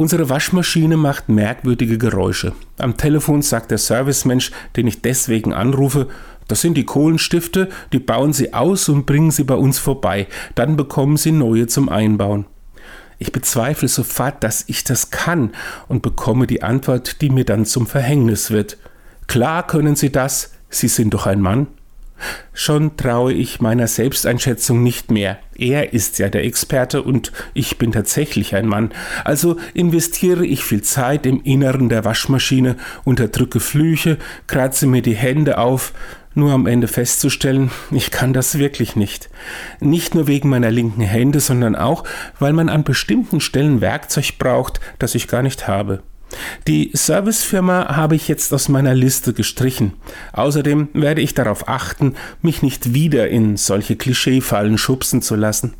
Unsere Waschmaschine macht merkwürdige Geräusche. Am Telefon sagt der Servicemensch, den ich deswegen anrufe, das sind die Kohlenstifte, die bauen Sie aus und bringen Sie bei uns vorbei, dann bekommen Sie neue zum Einbauen. Ich bezweifle sofort, dass ich das kann und bekomme die Antwort, die mir dann zum Verhängnis wird. Klar können Sie das, Sie sind doch ein Mann. Schon traue ich meiner Selbsteinschätzung nicht mehr. Er ist ja der Experte und ich bin tatsächlich ein Mann. Also investiere ich viel Zeit im Inneren der Waschmaschine, unterdrücke Flüche, kratze mir die Hände auf, nur am Ende festzustellen, ich kann das wirklich nicht. Nicht nur wegen meiner linken Hände, sondern auch, weil man an bestimmten Stellen Werkzeug braucht, das ich gar nicht habe. Die Servicefirma habe ich jetzt aus meiner Liste gestrichen. Außerdem werde ich darauf achten, mich nicht wieder in solche Klischeefallen schubsen zu lassen.